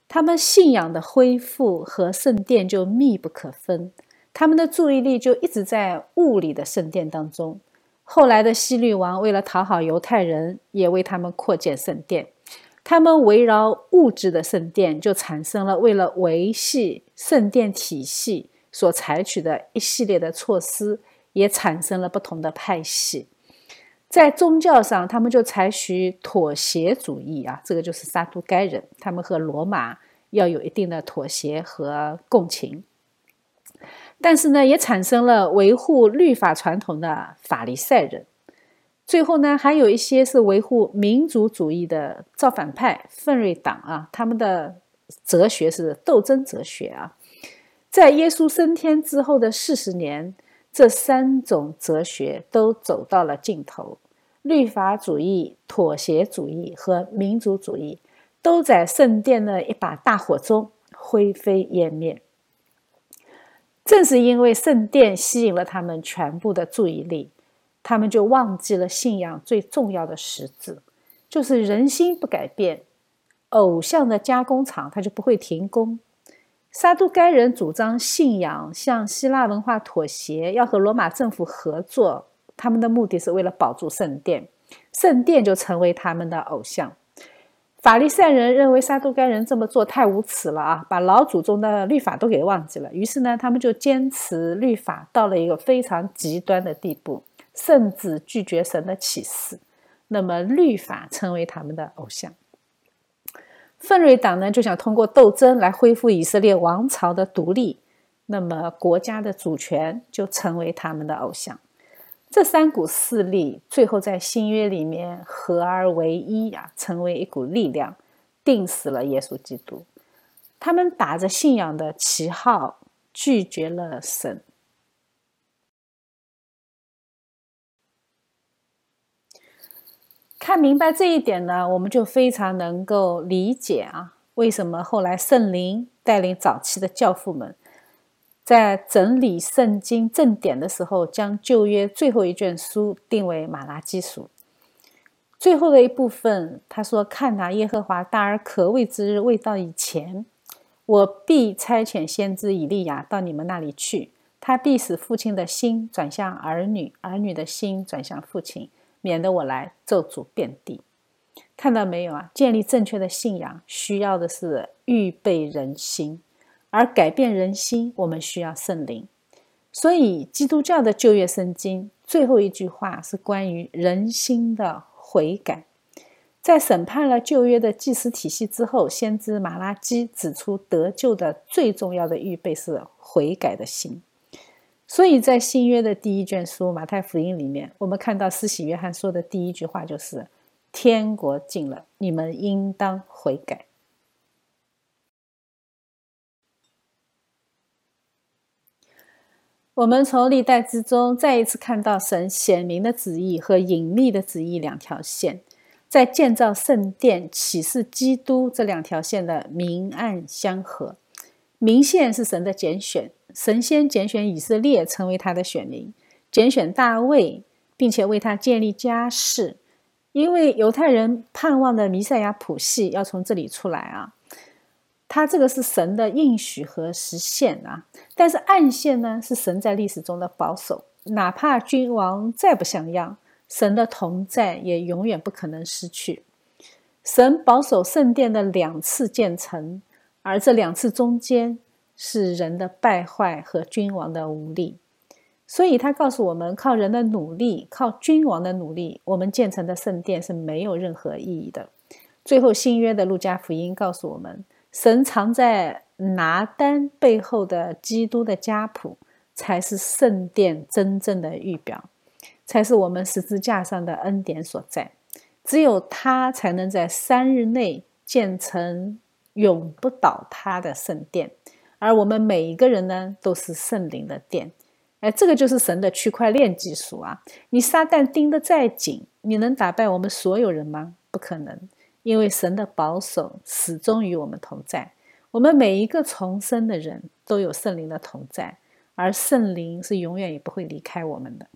他们信仰的恢复和圣殿就密不可分，他们的注意力就一直在物理的圣殿当中。后来的希律王为了讨好犹太人，也为他们扩建圣殿。他们围绕物质的圣殿，就产生了为了维系圣殿体系所采取的一系列的措施，也产生了不同的派系。在宗教上，他们就采取妥协主义啊，这个就是撒都该人，他们和罗马要有一定的妥协和共情。但是呢，也产生了维护律法传统的法利赛人。最后呢，还有一些是维护民族主义的造反派奋锐党啊，他们的哲学是斗争哲学啊。在耶稣升天之后的四十年，这三种哲学都走到了尽头。律法主义、妥协主义和民族主义都在圣殿的一把大火中灰飞烟灭。正是因为圣殿吸引了他们全部的注意力，他们就忘记了信仰最重要的实质，就是人心不改变，偶像的加工厂它就不会停工。撒都该人主张信仰向希腊文化妥协，要和罗马政府合作。他们的目的是为了保住圣殿，圣殿就成为他们的偶像。法利赛人认为撒都该人这么做太无耻了啊，把老祖宗的律法都给忘记了。于是呢，他们就坚持律法到了一个非常极端的地步，甚至拒绝神的启示。那么律法成为他们的偶像。奋锐党呢，就想通过斗争来恢复以色列王朝的独立，那么国家的主权就成为他们的偶像。这三股势力最后在新约里面合而为一啊，成为一股力量，定死了耶稣基督。他们打着信仰的旗号，拒绝了神。看明白这一点呢，我们就非常能够理解啊，为什么后来圣灵带领早期的教父们。在整理圣经正典的时候，将旧约最后一卷书定为马拉基书。最后的一部分，他说：“看哪，耶和华大而可畏之日未到以前，我必差遣先知以利亚到你们那里去。他必使父亲的心转向儿女，儿女的心转向父亲，免得我来咒诅遍地。”看到没有啊？建立正确的信仰需要的是预备人心，而改变人心，我们需要圣灵。所以，基督教的旧约圣经最后一句话是关于人心的。悔改，在审判了旧约的祭司体系之后，先知马拉基指出，得救的最重要的预备是悔改的心。所以在新约的第一卷书《马太福音》里面，我们看到施洗约翰说的第一句话就是：“天国近了，你们应当悔改。”我们从历代之中再一次看到神显明的旨意和隐秘的旨意两条线，在建造圣殿、启示基督这两条线的明暗相合。明线是神的拣选，神先拣选以色列成为他的选民，拣选大卫，并且为他建立家室，因为犹太人盼望的弥赛亚谱系要从这里出来啊。他这个是神的应许和实现啊，但是暗线呢是神在历史中的保守，哪怕君王再不像样，神的同在也永远不可能失去。神保守圣殿的两次建成，而这两次中间是人的败坏和君王的无力，所以他告诉我们，靠人的努力，靠君王的努力，我们建成的圣殿是没有任何意义的。最后新约的路加福音告诉我们。神藏在拿单背后的基督的家谱，才是圣殿真正的预表，才是我们十字架上的恩典所在。只有他才能在三日内建成永不倒塌的圣殿，而我们每一个人呢，都是圣灵的殿。哎，这个就是神的区块链技术啊！你撒旦盯得再紧，你能打败我们所有人吗？不可能。因为神的保守始终与我们同在，我们每一个重生的人都有圣灵的同在，而圣灵是永远也不会离开我们的。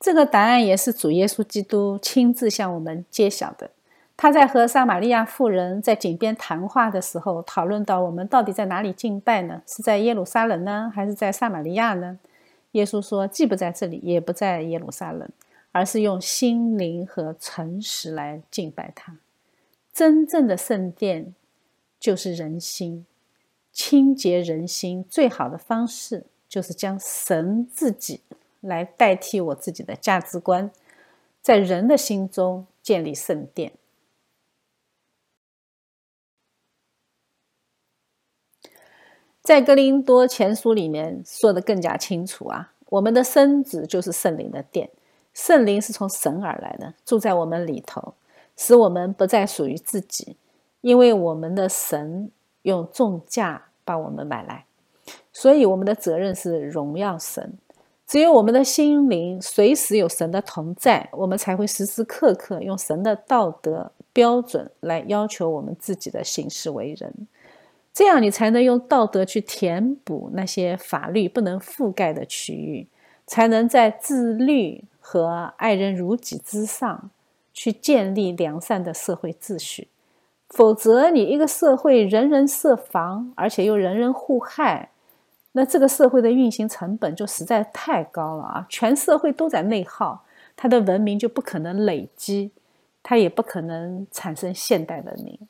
这个答案也是主耶稣基督亲自向我们揭晓的。他在和撒玛利亚妇人在井边谈话的时候，讨论到我们到底在哪里敬拜呢？是在耶路撒冷呢，还是在撒玛利亚呢？耶稣说，既不在这里，也不在耶路撒冷。而是用心灵和诚实来敬拜他。真正的圣殿就是人心，清洁人心最好的方式就是将神自己来代替我自己的价值观，在人的心中建立圣殿。在哥林多前书里面说的更加清楚啊，我们的身子就是圣灵的殿。圣灵是从神而来的，住在我们里头，使我们不再属于自己，因为我们的神用重价把我们买来，所以我们的责任是荣耀神。只有我们的心灵随时有神的同在，我们才会时时刻刻用神的道德标准来要求我们自己的行事为人，这样你才能用道德去填补那些法律不能覆盖的区域，才能在自律。和爱人如己之上，去建立良善的社会秩序。否则，你一个社会人人设防，而且又人人互害，那这个社会的运行成本就实在太高了啊！全社会都在内耗，它的文明就不可能累积，它也不可能产生现代文明。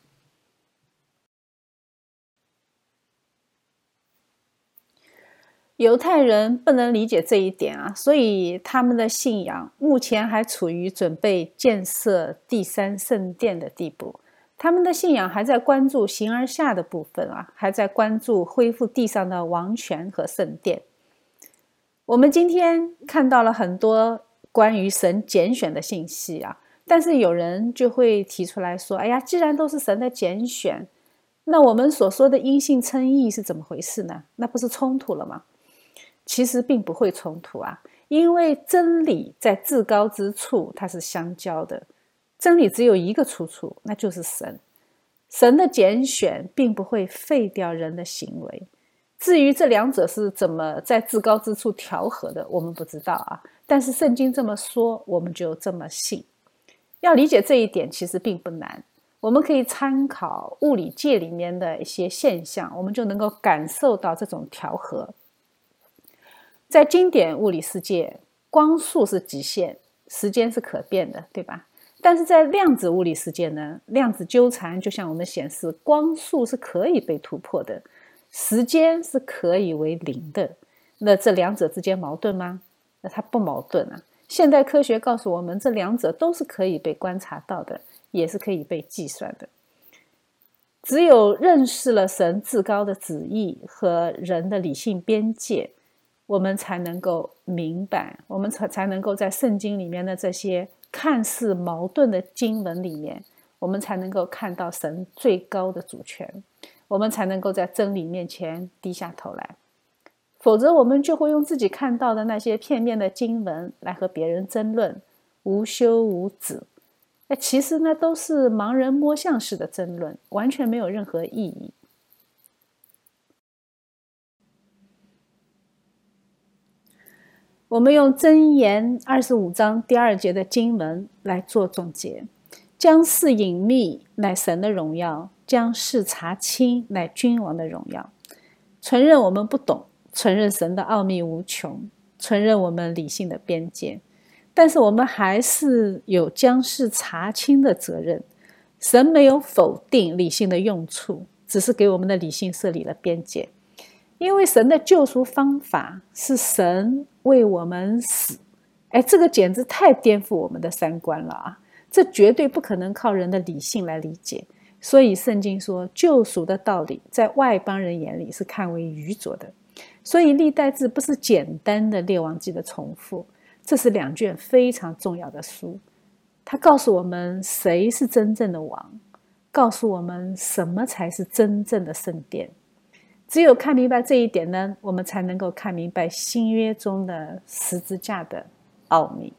犹太人不能理解这一点啊，所以他们的信仰目前还处于准备建设第三圣殿的地步。他们的信仰还在关注形而下的部分啊，还在关注恢复地上的王权和圣殿。我们今天看到了很多关于神拣选的信息啊，但是有人就会提出来说：“哎呀，既然都是神的拣选，那我们所说的因信称义是怎么回事呢？那不是冲突了吗？”其实并不会冲突啊，因为真理在至高之处它是相交的，真理只有一个出处，那就是神。神的拣选并不会废掉人的行为。至于这两者是怎么在至高之处调和的，我们不知道啊。但是圣经这么说，我们就这么信。要理解这一点，其实并不难。我们可以参考物理界里面的一些现象，我们就能够感受到这种调和。在经典物理世界，光速是极限，时间是可变的，对吧？但是在量子物理世界呢，量子纠缠就向我们显示，光速是可以被突破的，时间是可以为零的。那这两者之间矛盾吗？那它不矛盾啊。现代科学告诉我们，这两者都是可以被观察到的。也是可以被计算的。只有认识了神至高的旨意和人的理性边界，我们才能够明白，我们才才能够在圣经里面的这些看似矛盾的经文里面，我们才能够看到神最高的主权，我们才能够在真理面前低下头来。否则，我们就会用自己看到的那些片面的经文来和别人争论，无休无止。那其实呢，都是盲人摸象式的争论，完全没有任何意义。我们用箴言二十五章第二节的经文来做总结：将事隐秘乃神的荣耀，将事查清乃君王的荣耀。承认我们不懂，承认神的奥秘无穷，承认我们理性的边界。但是我们还是有将事查清的责任。神没有否定理性的用处，只是给我们的理性设立了边界。因为神的救赎方法是神为我们死，哎，这个简直太颠覆我们的三观了啊！这绝对不可能靠人的理性来理解。所以圣经说，救赎的道理在外邦人眼里是看为愚拙的。所以历代志不是简单的列王记的重复。这是两卷非常重要的书，它告诉我们谁是真正的王，告诉我们什么才是真正的圣殿。只有看明白这一点呢，我们才能够看明白新约中的十字架的奥秘。